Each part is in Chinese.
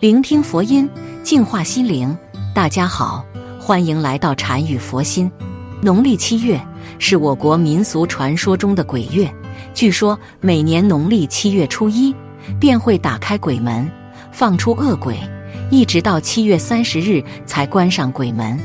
聆听佛音，净化心灵。大家好，欢迎来到禅语佛心。农历七月是我国民俗传说中的鬼月，据说每年农历七月初一便会打开鬼门，放出恶鬼，一直到七月三十日才关上鬼门。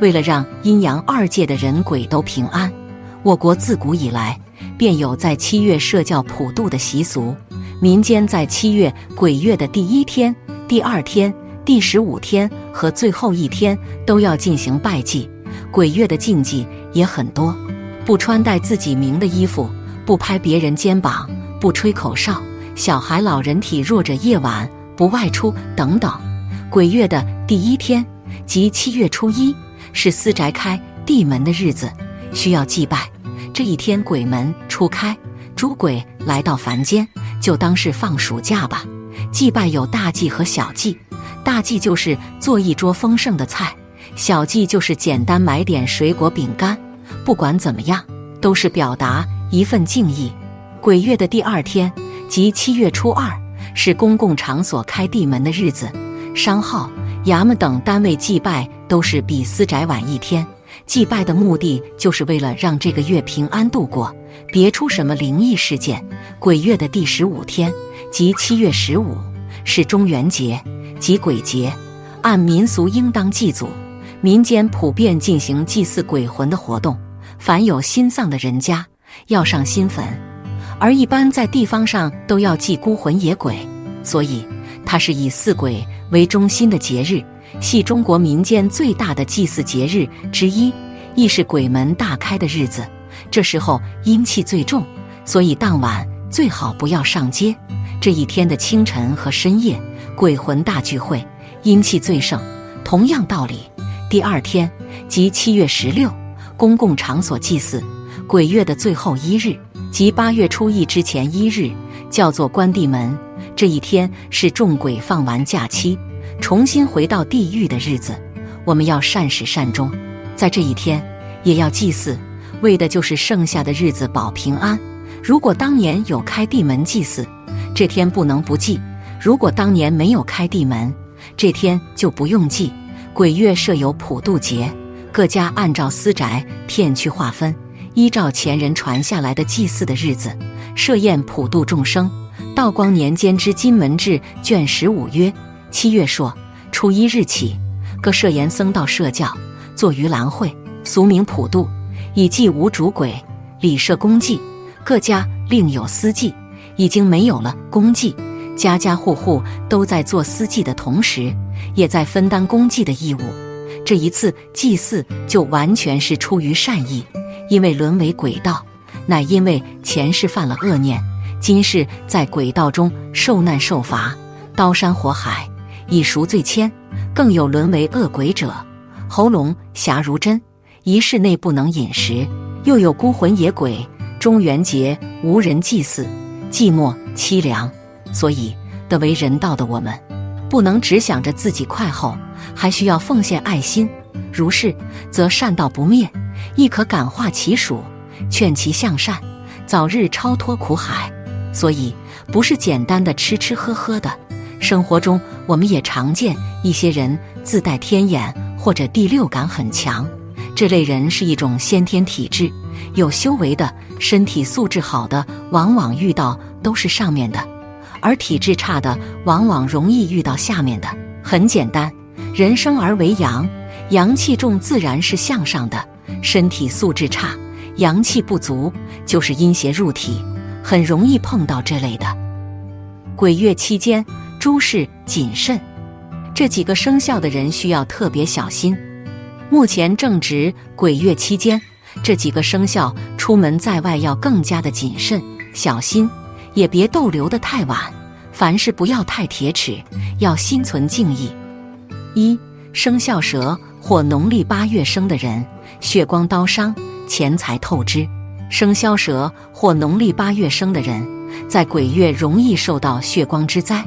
为了让阴阳二界的人鬼都平安，我国自古以来便有在七月设教普渡的习俗。民间在七月鬼月的第一天。第二天、第十五天和最后一天都要进行拜祭。鬼月的禁忌也很多，不穿戴自己名的衣服，不拍别人肩膀，不吹口哨，小孩、老人体弱者夜晚不外出等等。鬼月的第一天，即七月初一，是私宅开地门的日子，需要祭拜。这一天鬼门初开，诸鬼来到凡间，就当是放暑假吧。祭拜有大祭和小祭，大祭就是做一桌丰盛的菜，小祭就是简单买点水果饼干。不管怎么样，都是表达一份敬意。鬼月的第二天，即七月初二，是公共场所开地门的日子，商号、衙门等单位祭拜都是比私宅晚一天。祭拜的目的就是为了让这个月平安度过，别出什么灵异事件。鬼月的第十五天。即七月十五是中元节，即鬼节。按民俗应当祭祖，民间普遍进行祭祀鬼魂的活动。凡有新丧的人家，要上新坟；而一般在地方上都要祭孤魂野鬼，所以它是以祀鬼为中心的节日，系中国民间最大的祭祀节日之一，亦是鬼门大开的日子。这时候阴气最重，所以当晚最好不要上街。这一天的清晨和深夜，鬼魂大聚会，阴气最盛。同样道理，第二天即七月十六，公共场所祭祀。鬼月的最后一日，即八月初一之前一日，叫做关地门。这一天是众鬼放完假期，重新回到地狱的日子。我们要善始善终，在这一天也要祭祀，为的就是剩下的日子保平安。如果当年有开地门祭祀，这天不能不祭。如果当年没有开地门，这天就不用祭。鬼月设有普渡节，各家按照私宅片区划分，依照前人传下来的祭祀的日子设宴普渡众生。道光年间之金门志卷十五曰：七月朔初一日起，各设言僧道设教，作于兰会，俗名普渡，以祭无主鬼，礼设公祭，各家另有私祭。已经没有了公祭，家家户户都在做私祭的同时，也在分担公祭的义务。这一次祭祀就完全是出于善意，因为沦为鬼道，乃因为前世犯了恶念，今世在鬼道中受难受罚，刀山火海，以赎罪愆。更有沦为恶鬼者，喉咙狭如针，一世内不能饮食；又有孤魂野鬼，中元节无人祭祀。寂寞凄凉，所以得为人道的我们，不能只想着自己快活，还需要奉献爱心。如是，则善道不灭，亦可感化其属，劝其向善，早日超脱苦海。所以，不是简单的吃吃喝喝的。生活中，我们也常见一些人自带天眼或者第六感很强，这类人是一种先天体质。有修为的、身体素质好的，往往遇到都是上面的；而体质差的，往往容易遇到下面的。很简单，人生而为阳，阳气重自然是向上的；身体素质差，阳气不足就是阴邪入体，很容易碰到这类的。鬼月期间，诸事谨慎，这几个生肖的人需要特别小心。目前正值鬼月期间。这几个生肖出门在外要更加的谨慎小心，也别逗留的太晚，凡事不要太铁齿，要心存敬意。一生肖蛇或农历八月生的人，血光刀伤，钱财透支。生肖蛇或农历八月生的人，在鬼月容易受到血光之灾，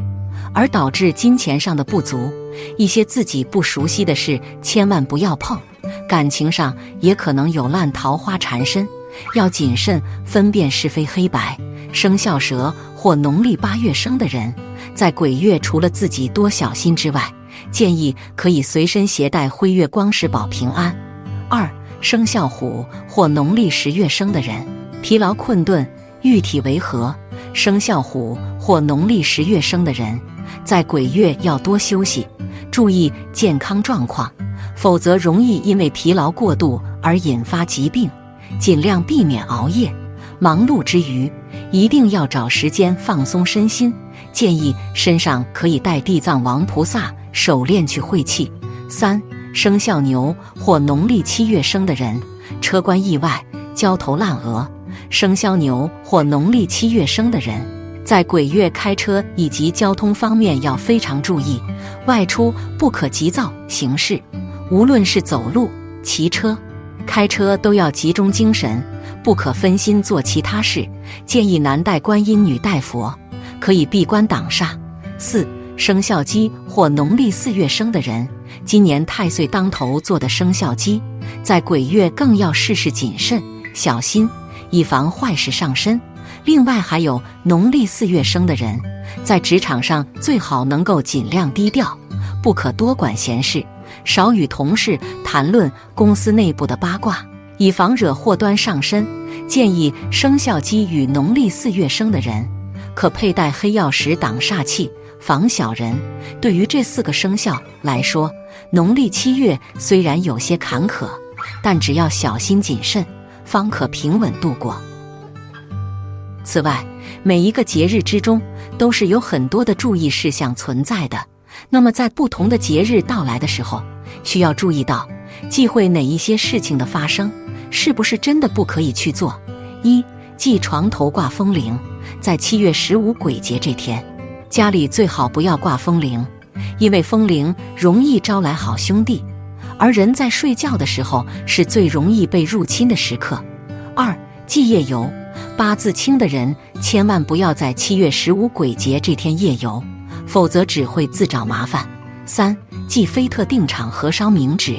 而导致金钱上的不足。一些自己不熟悉的事，千万不要碰。感情上也可能有烂桃花缠身，要谨慎分辨是非黑白。生肖蛇或农历八月生的人，在鬼月除了自己多小心之外，建议可以随身携带辉月光石保平安。二生肖虎或农历十月生的人，疲劳困顿，玉体为和。生肖虎或农历十月生的人，在鬼月要多休息，注意健康状况，否则容易因为疲劳过度而引发疾病。尽量避免熬夜。忙碌之余，一定要找时间放松身心。建议身上可以带地藏王菩萨手链去晦气。三生肖牛或农历七月生的人，车关意外，焦头烂额。生肖牛或农历七月生的人，在鬼月开车以及交通方面要非常注意，外出不可急躁行事，无论是走路、骑车、开车，都要集中精神。不可分心做其他事，建议男戴观音，女戴佛，可以闭关挡煞。四生肖鸡或农历四月生的人，今年太岁当头做的生肖鸡，在鬼月更要事事谨慎小心，以防坏事上身。另外还有农历四月生的人，在职场上最好能够尽量低调，不可多管闲事，少与同事谈论公司内部的八卦。以防惹祸端上身，建议生肖鸡与农历四月生的人可佩戴黑曜石挡煞气，防小人。对于这四个生肖来说，农历七月虽然有些坎坷，但只要小心谨慎，方可平稳度过。此外，每一个节日之中都是有很多的注意事项存在的。那么，在不同的节日到来的时候，需要注意到忌讳哪一些事情的发生。是不是真的不可以去做？一忌床头挂风铃，在七月十五鬼节这天，家里最好不要挂风铃，因为风铃容易招来好兄弟，而人在睡觉的时候是最容易被入侵的时刻。二忌夜游，八字轻的人千万不要在七月十五鬼节这天夜游，否则只会自找麻烦。三忌非特定场合烧冥纸，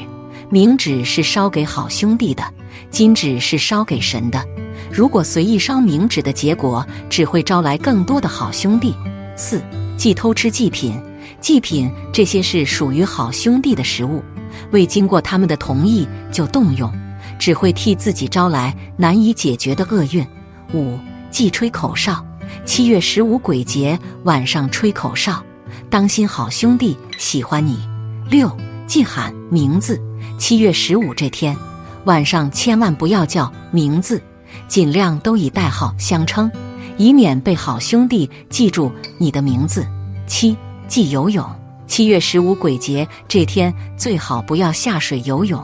冥纸是烧给好兄弟的。金纸是烧给神的，如果随意烧冥纸的结果，只会招来更多的好兄弟。四忌偷吃祭品，祭品这些是属于好兄弟的食物，未经过他们的同意就动用，只会替自己招来难以解决的厄运。五忌吹口哨，七月十五鬼节晚上吹口哨，当心好兄弟喜欢你。六忌喊名字，七月十五这天。晚上千万不要叫名字，尽量都以代号相称，以免被好兄弟记住你的名字。七忌游泳，七月十五鬼节这天最好不要下水游泳，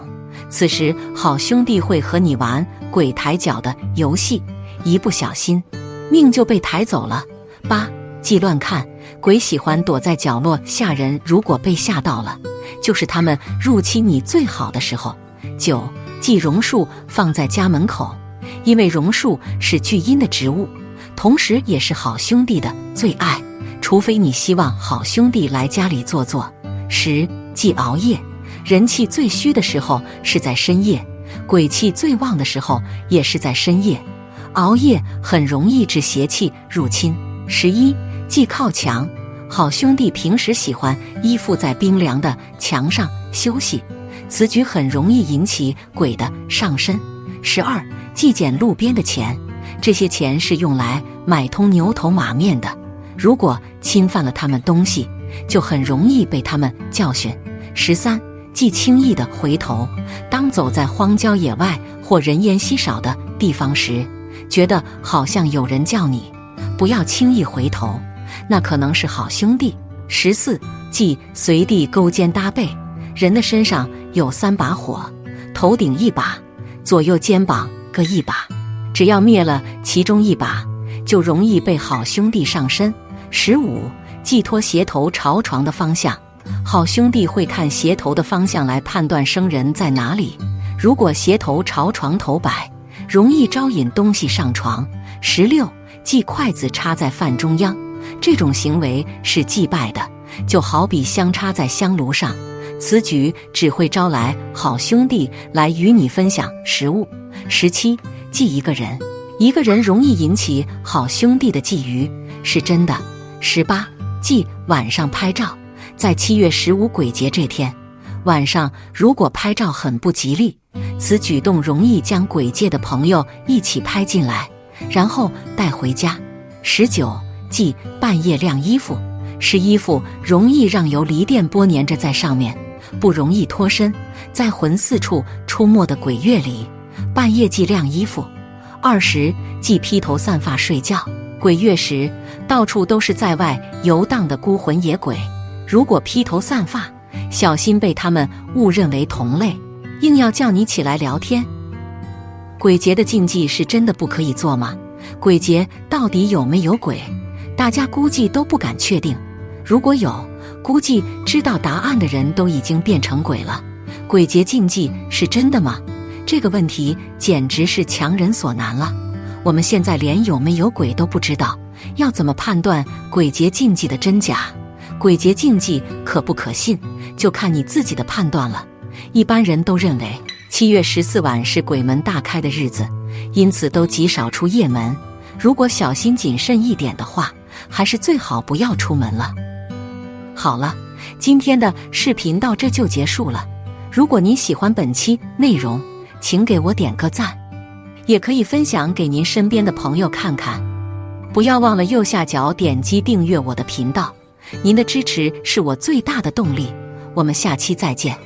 此时好兄弟会和你玩鬼抬脚的游戏，一不小心命就被抬走了。八忌乱看，鬼喜欢躲在角落吓人，如果被吓到了，就是他们入侵你最好的时候。九。忌榕树放在家门口，因为榕树是聚阴的植物，同时也是好兄弟的最爱。除非你希望好兄弟来家里坐坐。十忌熬夜，人气最虚的时候是在深夜，鬼气最旺的时候也是在深夜。熬夜很容易致邪气入侵。十一忌靠墙，好兄弟平时喜欢依附在冰凉的墙上休息。此举很容易引起鬼的上身。十二，忌捡路边的钱，这些钱是用来买通牛头马面的。如果侵犯了他们东西，就很容易被他们教训。十三，忌轻易的回头。当走在荒郊野外或人烟稀少的地方时，觉得好像有人叫你，不要轻易回头，那可能是好兄弟。十四，忌随地勾肩搭背。人的身上有三把火，头顶一把，左右肩膀各一把。只要灭了其中一把，就容易被好兄弟上身。十五，寄托鞋头朝床的方向。好兄弟会看鞋头的方向来判断生人在哪里。如果鞋头朝床头摆，容易招引东西上床。十六，忌筷子插在饭中央，这种行为是祭拜的，就好比香插在香炉上，此举只会招来好兄弟来与你分享食物。十七，忌一个人，一个人容易引起好兄弟的觊觎，是真的。十八，忌晚上拍照。在七月十五鬼节这天晚上，如果拍照很不吉利，此举动容易将鬼界的朋友一起拍进来，然后带回家。十九，忌半夜晾衣服，是衣服容易让游离电波粘着在上面，不容易脱身。在魂四处出没的鬼月里，半夜忌晾衣服。二十，忌披头散发睡觉。鬼月时，到处都是在外游荡的孤魂野鬼。如果披头散发，小心被他们误认为同类，硬要叫你起来聊天。鬼节的禁忌是真的不可以做吗？鬼节到底有没有鬼？大家估计都不敢确定。如果有，估计知道答案的人都已经变成鬼了。鬼节禁忌是真的吗？这个问题简直是强人所难了。我们现在连有没有鬼都不知道，要怎么判断鬼节禁忌的真假？鬼节禁忌可不可信，就看你自己的判断了。一般人都认为七月十四晚是鬼门大开的日子，因此都极少出夜门。如果小心谨慎一点的话，还是最好不要出门了。好了，今天的视频到这就结束了。如果您喜欢本期内容，请给我点个赞，也可以分享给您身边的朋友看看。不要忘了右下角点击订阅我的频道。您的支持是我最大的动力，我们下期再见。